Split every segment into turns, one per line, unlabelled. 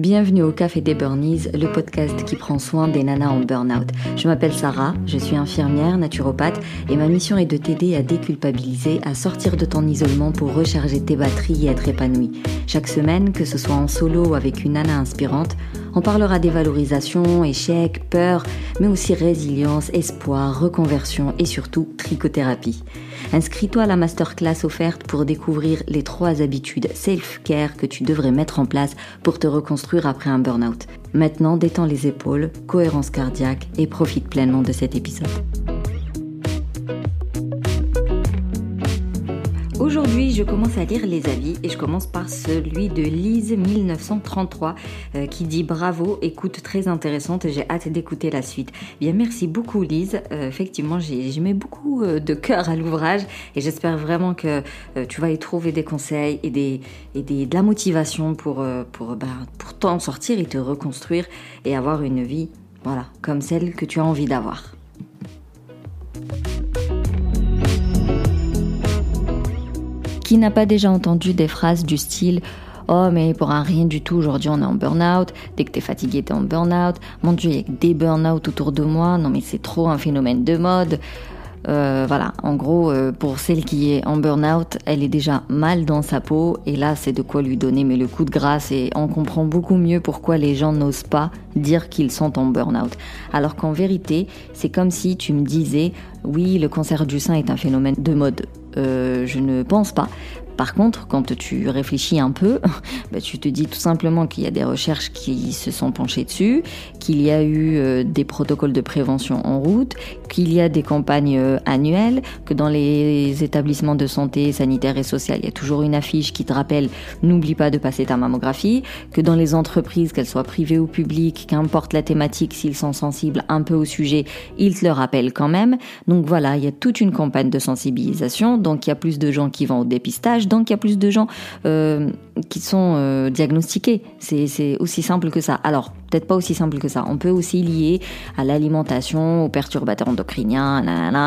Bienvenue au Café des Burnies, le podcast qui prend soin des nanas en burn-out. Je m'appelle Sarah, je suis infirmière, naturopathe et ma mission est de t'aider à déculpabiliser, à sortir de ton isolement pour recharger tes batteries et être épanouie. Chaque semaine, que ce soit en solo ou avec une nana inspirante, on parlera des valorisations, échecs, peurs, mais aussi résilience, espoir, reconversion et surtout trichothérapie. Inscris-toi à la masterclass offerte pour découvrir les trois habitudes self-care que tu devrais mettre en place pour te reconstruire après un burn-out. Maintenant, détends les épaules, cohérence cardiaque et profite pleinement de cet épisode. Aujourd'hui, je commence à lire les avis et je commence par celui de Lise 1933 euh, qui dit bravo, écoute très intéressante, j'ai hâte d'écouter la suite. Bien, merci beaucoup Lise. Euh, effectivement, j'ai mis beaucoup euh, de cœur à l'ouvrage et j'espère vraiment que tu vas y trouver des conseils et, des, et des, de la motivation pour, pour, bah, pour t'en sortir et te reconstruire et avoir une vie voilà, comme celle que tu as envie d'avoir. Qui n'a pas déjà entendu des phrases du style Oh, mais pour un rien du tout, aujourd'hui on est en burn-out. Dès que t'es fatigué, t'es en burn-out. Mon Dieu, il y a des burn-out autour de moi. Non, mais c'est trop un phénomène de mode. Euh, voilà, en gros, euh, pour celle qui est en burn-out, elle est déjà mal dans sa peau et là, c'est de quoi lui donner mais le coup de grâce et on comprend beaucoup mieux pourquoi les gens n'osent pas dire qu'ils sont en burn-out. Alors qu'en vérité, c'est comme si tu me disais, oui, le cancer du sein est un phénomène de mode. Euh, je ne pense pas. Par contre, quand tu réfléchis un peu, bah, tu te dis tout simplement qu'il y a des recherches qui se sont penchées dessus, qu'il y a eu euh, des protocoles de prévention en route, qu'il y a des campagnes euh, annuelles, que dans les établissements de santé sanitaire et sociale, il y a toujours une affiche qui te rappelle n'oublie pas de passer ta mammographie, que dans les entreprises, qu'elles soient privées ou publiques, qu'importe la thématique, s'ils sont sensibles un peu au sujet, ils te le rappellent quand même. Donc voilà, il y a toute une campagne de sensibilisation, donc il y a plus de gens qui vont au dépistage, donc il y a plus de gens euh, qui sont euh, diagnostiqués. C'est aussi simple que ça. Alors, peut-être pas aussi simple que ça. On peut aussi lier à l'alimentation, aux perturbateurs endocriniens,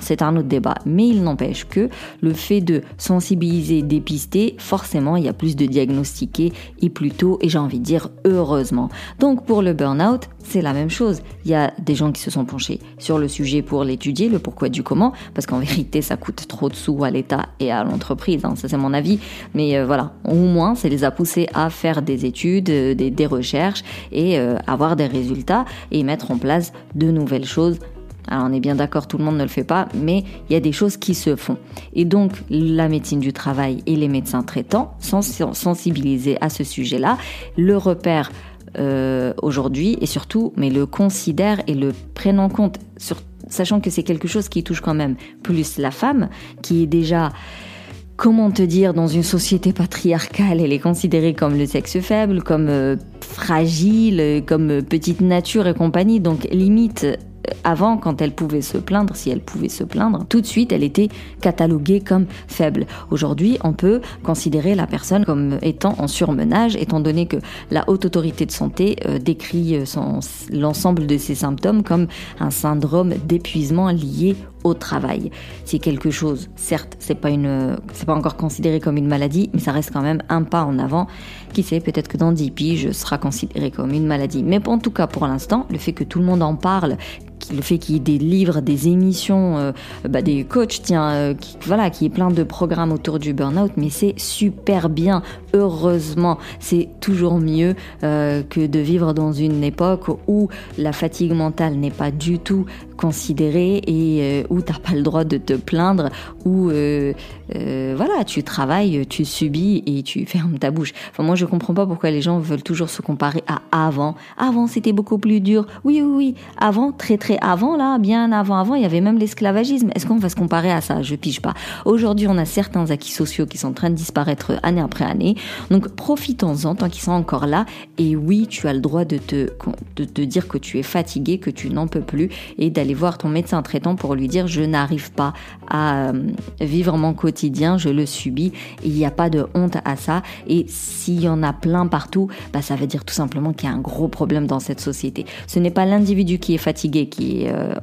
c'est un autre débat. Mais il n'empêche que le fait de sensibiliser, dépister, forcément, il y a plus de diagnostiqués et plus tôt, et j'ai envie de dire heureusement. Donc pour le burn-out, c'est la même chose. Il y a des gens qui se sont penchés sur le sujet pour l'étudier, le pourquoi du comment, parce qu'en vérité, ça coûte trop de sous à l'État et à l'entreprise. Hein. ça, c'est mon avis. Mais euh, voilà, au moins, ça les a poussés à faire des études, euh, des, recherches et euh, avoir des résultats et mettre en place de nouvelles choses alors on est bien d'accord, tout le monde ne le fait pas, mais il y a des choses qui se font. Et donc la médecine du travail et les médecins traitants sont sensibilisés à ce sujet-là, le repère euh, aujourd'hui et surtout, mais le considèrent et le prennent en compte, sachant que c'est quelque chose qui touche quand même plus la femme, qui est déjà comment te dire, dans une société patriarcale, elle est considérée comme le sexe faible, comme euh, fragile, comme petite nature et compagnie. Donc limite, avant, quand elle pouvait se plaindre, si elle pouvait se plaindre, tout de suite, elle était cataloguée comme faible. Aujourd'hui, on peut considérer la personne comme étant en surmenage, étant donné que la haute autorité de santé euh, décrit euh, l'ensemble de ces symptômes comme un syndrome d'épuisement lié au travail. C'est quelque chose, certes, c'est pas une, c'est pas encore considéré comme une maladie, mais ça reste quand même un pas en avant. Qui sait, peut-être que dans 10 piges, sera considéré comme une maladie. Mais en tout cas, pour l'instant, le fait que tout le monde en parle, le fait qu'il y ait des livres, des émissions, euh, bah, des coachs, tiens, euh, qui, voilà, qui plein de programmes autour du burn-out, mais c'est super bien. Heureusement, c'est toujours mieux euh, que de vivre dans une époque où la fatigue mentale n'est pas du tout considérée et où t'as pas le droit de te plaindre, où voilà, tu travailles, tu subis et tu fermes ta bouche. Enfin, moi, je comprends pas pourquoi les gens veulent toujours se comparer à avant. Avant, c'était beaucoup plus dur. Oui, oui, oui. Avant, très très avant, là, bien avant, avant, il y avait même l'esclavagisme. Est-ce qu'on va se comparer à ça? Je pige pas. Aujourd'hui, on a certains acquis sociaux qui sont en train de disparaître année après année. Donc, profitons-en tant qu'ils sont encore là. Et oui, tu as le droit de te, de te dire que tu es fatigué, que tu n'en peux plus et d'aller voir ton médecin traitant pour lui dire je n'arrive pas à euh, vivre mon quotidien, je le subis. Il n'y a pas de honte à ça. Et s'il y en a plein partout, bah, ça veut dire tout simplement qu'il y a un gros problème dans cette société. Ce n'est pas l'individu qui est fatigué qui est euh,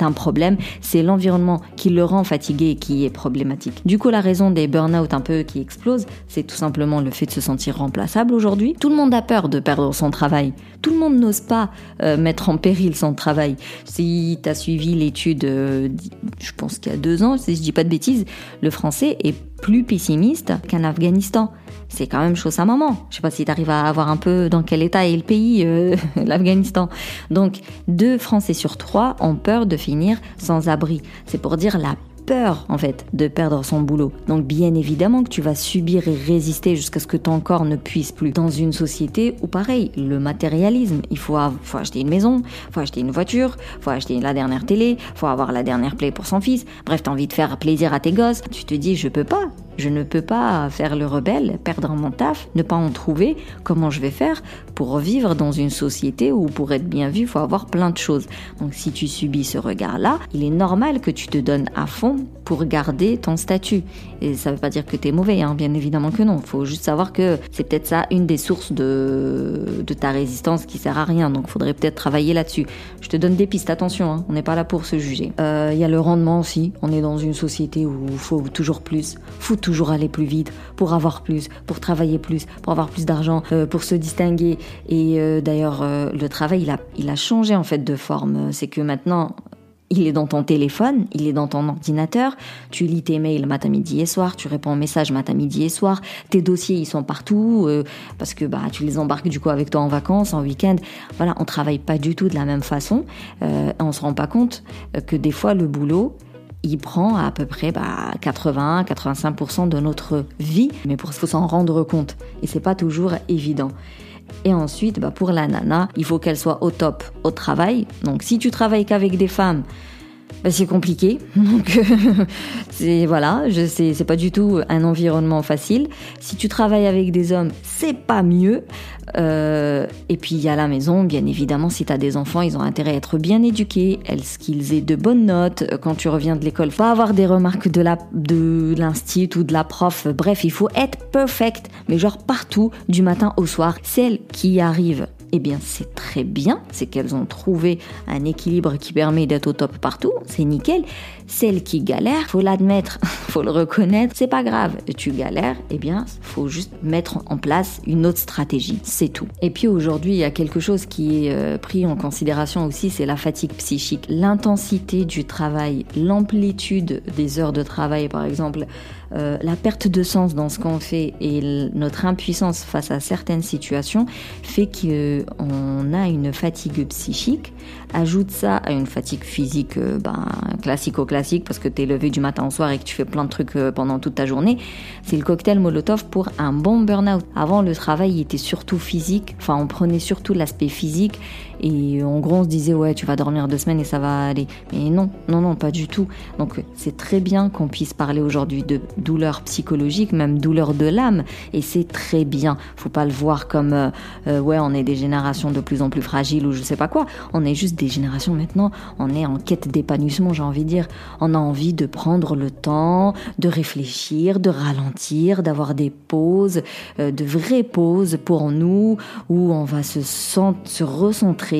un problème, c'est l'environnement qui le rend fatigué qui est problématique. Du coup, la raison des burn-out un peu qui explosent, c'est tout simplement le fait de se sentir remplaçable aujourd'hui. Tout le monde a peur de perdre son travail. Tout le monde n'ose pas euh, mettre en péril son travail. Si tu as suivi l'étude, euh, je pense qu'il y a deux ans, si je dis pas de bêtises, le français est plus pessimiste qu'en Afghanistan c'est quand même chose à maman. Je sais pas si tu arrives à avoir un peu dans quel état est le pays, euh, l'Afghanistan. Donc, deux Français sur trois ont peur de finir sans abri. C'est pour dire la peur en fait de perdre son boulot. Donc bien évidemment que tu vas subir et résister jusqu'à ce que ton corps ne puisse plus. Dans une société où pareil, le matérialisme, il faut, faut acheter une maison, faut acheter une voiture, faut acheter la dernière télé, faut avoir la dernière play pour son fils. Bref, t'as envie de faire plaisir à tes gosses. Tu te dis je peux pas, je ne peux pas faire le rebelle, perdre mon taf, ne pas en trouver. Comment je vais faire pour vivre dans une société où pour être bien vu, il faut avoir plein de choses? Donc si tu subis ce regard-là, il est normal que tu te donnes à fond pour garder ton statut. Et ça ne veut pas dire que tu es mauvais, hein, bien évidemment que non. Il faut juste savoir que c'est peut-être ça une des sources de, ta résistance qui sert à rien. Donc il faudrait peut-être travailler là-dessus. Je te donne des pistes, attention, hein, on n'est pas là pour se juger. Euh, il y a le rendement aussi. On est dans une société où il faut toujours plus. faut toujours aller plus vite pour avoir plus, pour travailler plus, pour avoir plus d'argent, euh, pour se distinguer. Et euh, d'ailleurs, euh, le travail, il a, il a changé en fait de forme. C'est que maintenant, il est dans ton téléphone, il est dans ton ordinateur, tu lis tes mails matin, midi et soir, tu réponds aux messages matin, midi et soir, tes dossiers ils sont partout parce que bah tu les embarques du coup avec toi en vacances, en week-end. Voilà, on travaille pas du tout de la même façon. Euh, on se rend pas compte que des fois le boulot il prend à peu près 80-85% bah, de notre vie, mais pour faut s'en rendre compte. Et c'est pas toujours évident. Et ensuite, bah, pour la nana, il faut qu'elle soit au top au travail. Donc si tu travailles qu'avec des femmes, bah, c'est compliqué. Donc c'est voilà, je sais, c'est pas du tout un environnement facile. Si tu travailles avec des hommes, c'est pas mieux. Euh, et puis il y a la maison, bien évidemment, si tu as des enfants, ils ont intérêt à être bien éduqués, qu'ils aient de bonnes notes? Quand tu reviens de l'école, pas avoir des remarques de la de l'institut ou de la prof. Bref, il faut être perfect, mais genre partout, du matin au soir. Celles qui arrivent eh bien c'est très bien, c'est qu'elles ont trouvé un équilibre qui permet d'être au top partout, c'est nickel. Celles qui galèrent, faut l'admettre, faut le reconnaître, c'est pas grave. Tu galères, eh bien faut juste mettre en place une autre stratégie, c'est tout. Et puis aujourd'hui, il y a quelque chose qui est euh, pris en considération aussi, c'est la fatigue psychique, l'intensité du travail, l'amplitude des heures de travail par exemple. Euh, la perte de sens dans ce qu'on fait et notre impuissance face à certaines situations fait qu'on a une fatigue psychique. Ajoute ça à une fatigue physique euh, ben, classico-classique parce que tu es levé du matin au soir et que tu fais plein de trucs euh, pendant toute ta journée. C'est le cocktail Molotov pour un bon burn-out. Avant, le travail était surtout physique. Enfin, on prenait surtout l'aspect physique et en gros, on se disait, ouais, tu vas dormir deux semaines et ça va aller. Mais non, non, non, pas du tout. Donc, c'est très bien qu'on puisse parler aujourd'hui de douleur psychologique, même douleur de l'âme. Et c'est très bien. Faut pas le voir comme, euh, euh, ouais, on est des générations de plus en plus fragiles ou je sais pas quoi. On est juste des générations maintenant. On est en quête d'épanouissement, j'ai envie de dire. On a envie de prendre le temps, de réfléchir, de ralentir, d'avoir des pauses, euh, de vraies pauses pour nous où on va se, se recentrer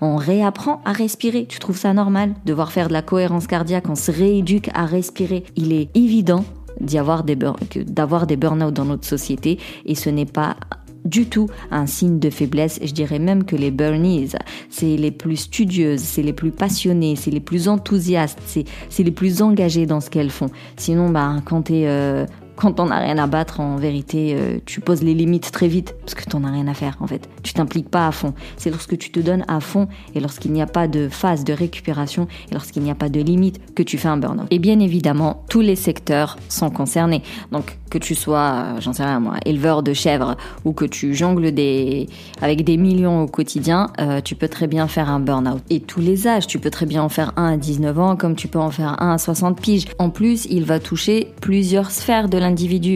on réapprend à respirer. Tu trouves ça normal Devoir faire de la cohérence cardiaque, on se rééduque à respirer. Il est évident d'avoir des burn-out dans notre société et ce n'est pas du tout un signe de faiblesse. Je dirais même que les burnies, c'est les plus studieuses, c'est les plus passionnées, c'est les plus enthousiastes, c'est les plus engagées dans ce qu'elles font. Sinon, bah, quand tu es euh, quand t'en as rien à battre, en vérité, euh, tu poses les limites très vite parce que t'en as rien à faire en fait. Tu t'impliques pas à fond. C'est lorsque tu te donnes à fond et lorsqu'il n'y a pas de phase de récupération et lorsqu'il n'y a pas de limite que tu fais un burn-out. Et bien évidemment, tous les secteurs sont concernés. Donc que tu sois, euh, j'en sais rien moi, éleveur de chèvres ou que tu jongles avec des millions au quotidien, euh, tu peux très bien faire un burn-out. Et tous les âges, tu peux très bien en faire un à 19 ans comme tu peux en faire un à 60 piges. En plus, il va toucher plusieurs sphères de l'individu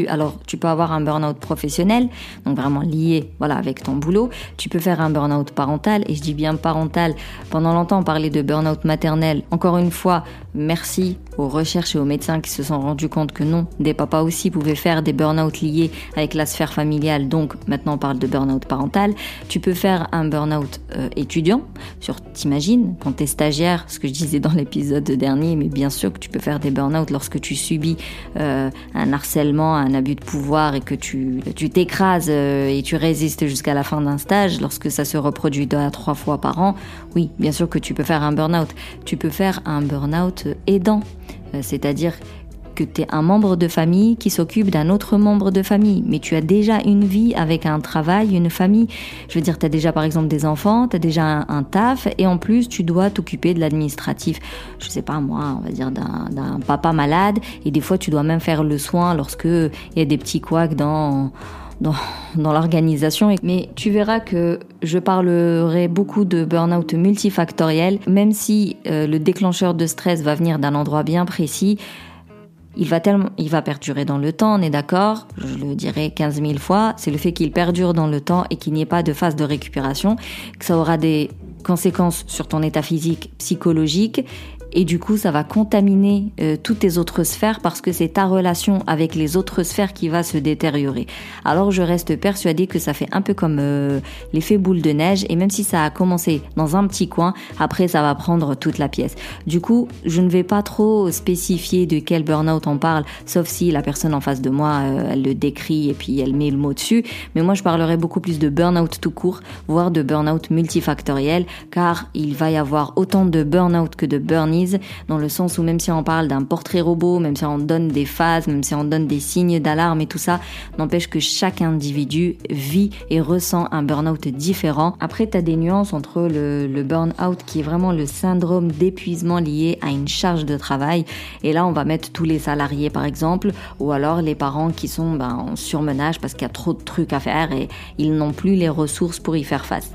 alors tu peux avoir un burn-out professionnel, donc vraiment lié voilà, avec ton boulot. Tu peux faire un burn-out parental, et je dis bien parental. Pendant longtemps, on parlait de burn-out maternel. Encore une fois, merci aux recherches et aux médecins qui se sont rendus compte que non, des papas aussi pouvaient faire des burn-out liés avec la sphère familiale. Donc maintenant, on parle de burn-out parental. Tu peux faire un burn-out euh, étudiant. Sur, t'imagines, quand t'es stagiaire, ce que je disais dans l'épisode dernier, mais bien sûr que tu peux faire des burn-out lorsque tu subis euh, un harcèlement, un abus de pouvoir et que tu t'écrases euh, et tu résistes jusqu'à la fin d'un stage, lorsque ça se reproduit deux à trois fois par an, oui, bien sûr que tu peux faire un burn-out. Tu peux faire un burn-out aidant, euh, c'est-à-dire que tu es un membre de famille qui s'occupe d'un autre membre de famille, mais tu as déjà une vie avec un travail, une famille. Je veux dire, tu as déjà par exemple des enfants, tu as déjà un, taf, et en plus tu dois t'occuper de l'administratif. Je sais pas moi, on va dire d'un papa malade, et des fois tu dois même faire le soin lorsque il y a des petits couacs dans dans, l'organisation. Mais tu verras que je parlerai beaucoup de burn-out multifactoriel, même si euh, le déclencheur de stress va venir d'un endroit bien précis. Il va, il va perdurer dans le temps, on est d'accord, je le dirai 15 000 fois, c'est le fait qu'il perdure dans le temps et qu'il n'y ait pas de phase de récupération, que ça aura des conséquences sur ton état physique, psychologique et du coup ça va contaminer euh, toutes tes autres sphères parce que c'est ta relation avec les autres sphères qui va se détériorer. Alors je reste persuadée que ça fait un peu comme euh, l'effet boule de neige et même si ça a commencé dans un petit coin, après ça va prendre toute la pièce. Du coup, je ne vais pas trop spécifier de quel burn-out on parle, sauf si la personne en face de moi, euh, elle le décrit et puis elle met le mot dessus. Mais moi je parlerai beaucoup plus de burn-out tout court, voire de burn-out multifactoriel, car il va y avoir autant de burn-out que de burn dans le sens où même si on parle d'un portrait robot, même si on donne des phases, même si on donne des signes d'alarme et tout ça, n'empêche que chaque individu vit et ressent un burn-out différent. Après, tu as des nuances entre le, le burn-out qui est vraiment le syndrome d'épuisement lié à une charge de travail. Et là, on va mettre tous les salariés, par exemple, ou alors les parents qui sont ben, en surmenage parce qu'il y a trop de trucs à faire et ils n'ont plus les ressources pour y faire face.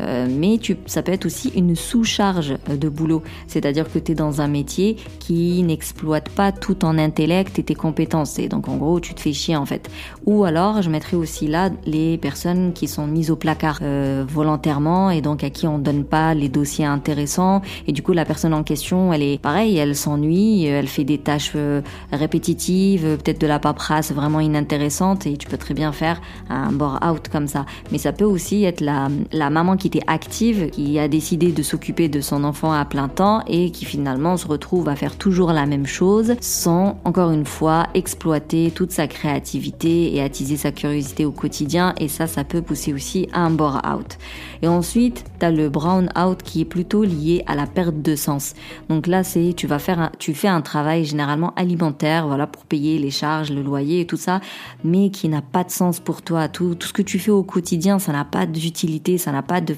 Euh, mais ça peut être aussi une sous-charge de boulot, c'est-à-dire que tu dans un métier qui n'exploite pas tout ton intellect et tes compétences. Et donc en gros, tu te fais chier en fait. Ou alors, je mettrai aussi là les personnes qui sont mises au placard euh, volontairement et donc à qui on donne pas les dossiers intéressants. Et du coup, la personne en question, elle est pareil, elle s'ennuie, elle fait des tâches euh, répétitives, peut-être de la paperasse vraiment inintéressante et tu peux très bien faire un bore-out comme ça. Mais ça peut aussi être la, la maman qui était active, qui a décidé de s'occuper de son enfant à plein temps et qui finalement finalement se retrouve à faire toujours la même chose sans, encore une fois, exploiter toute sa créativité et attiser sa curiosité au quotidien. Et ça, ça peut pousser aussi à un bore-out. Et ensuite, tu as le brown-out qui est plutôt lié à la perte de sens. Donc là, c'est tu vas faire tu fais un travail généralement alimentaire, voilà, pour payer les charges, le loyer et tout ça, mais qui n'a pas de sens pour toi. Tout, ce que tu fais au quotidien, ça n'a pas d'utilité, ça n'a pas de,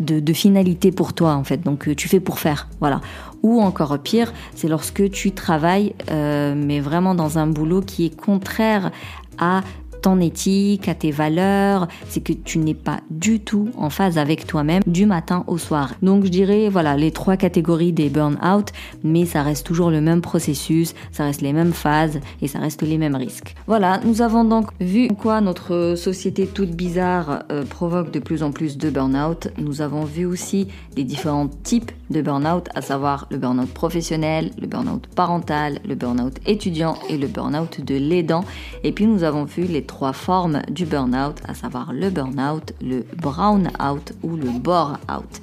de, de finalité pour toi, en fait. Donc, euh, tu fais pour faire, voilà. Ou encore pire, c'est lorsque tu travailles, euh, mais vraiment dans un boulot qui est contraire à ton éthique, à tes valeurs, c'est que tu n'es pas du tout en phase avec toi-même du matin au soir. Donc je dirais voilà les trois catégories des burn-out, mais ça reste toujours le même processus, ça reste les mêmes phases et ça reste les mêmes risques. Voilà, nous avons donc vu quoi notre société toute bizarre euh, provoque de plus en plus de burn-out. Nous avons vu aussi les différents types de burn-out, à savoir le burn-out professionnel, le burn-out parental, le burn-out étudiant et le burn-out de l'aidant. Et puis nous avons vu les trois formes du burn-out, à savoir le burn-out, le brown-out ou le bore-out.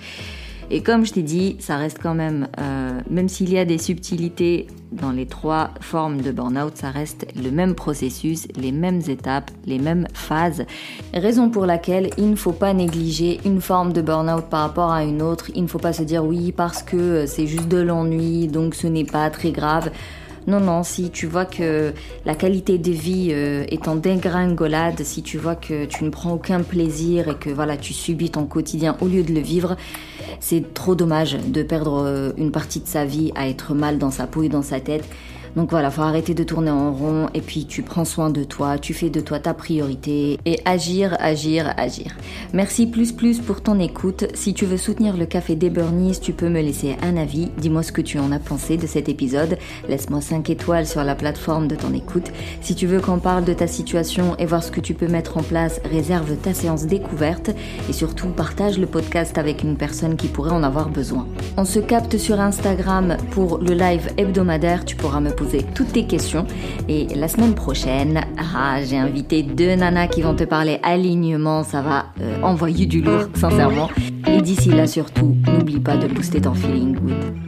Et comme je t'ai dit, ça reste quand même, euh, même s'il y a des subtilités dans les trois formes de burn-out, ça reste le même processus, les mêmes étapes, les mêmes phases. Raison pour laquelle il ne faut pas négliger une forme de burn-out par rapport à une autre. Il ne faut pas se dire oui parce que c'est juste de l'ennui, donc ce n'est pas très grave. Non, non, si tu vois que la qualité de vie euh, est en dégringolade, si tu vois que tu ne prends aucun plaisir et que voilà, tu subis ton quotidien au lieu de le vivre, c'est trop dommage de perdre euh, une partie de sa vie à être mal dans sa peau et dans sa tête. Donc voilà, faut arrêter de tourner en rond et puis tu prends soin de toi, tu fais de toi ta priorité et agir, agir, agir. Merci plus plus pour ton écoute. Si tu veux soutenir le café des Burnies, tu peux me laisser un avis. Dis-moi ce que tu en as pensé de cet épisode. Laisse-moi 5 étoiles sur la plateforme de ton écoute. Si tu veux qu'on parle de ta situation et voir ce que tu peux mettre en place, réserve ta séance découverte et surtout partage le podcast avec une personne qui pourrait en avoir besoin. On se capte sur Instagram pour le live hebdomadaire. Tu pourras me toutes tes questions. Et la semaine prochaine, ah, j'ai invité deux nanas qui vont te parler alignement. Ça va euh, envoyer du lourd, sincèrement. Et d'ici là, surtout, n'oublie pas de booster ton feeling good.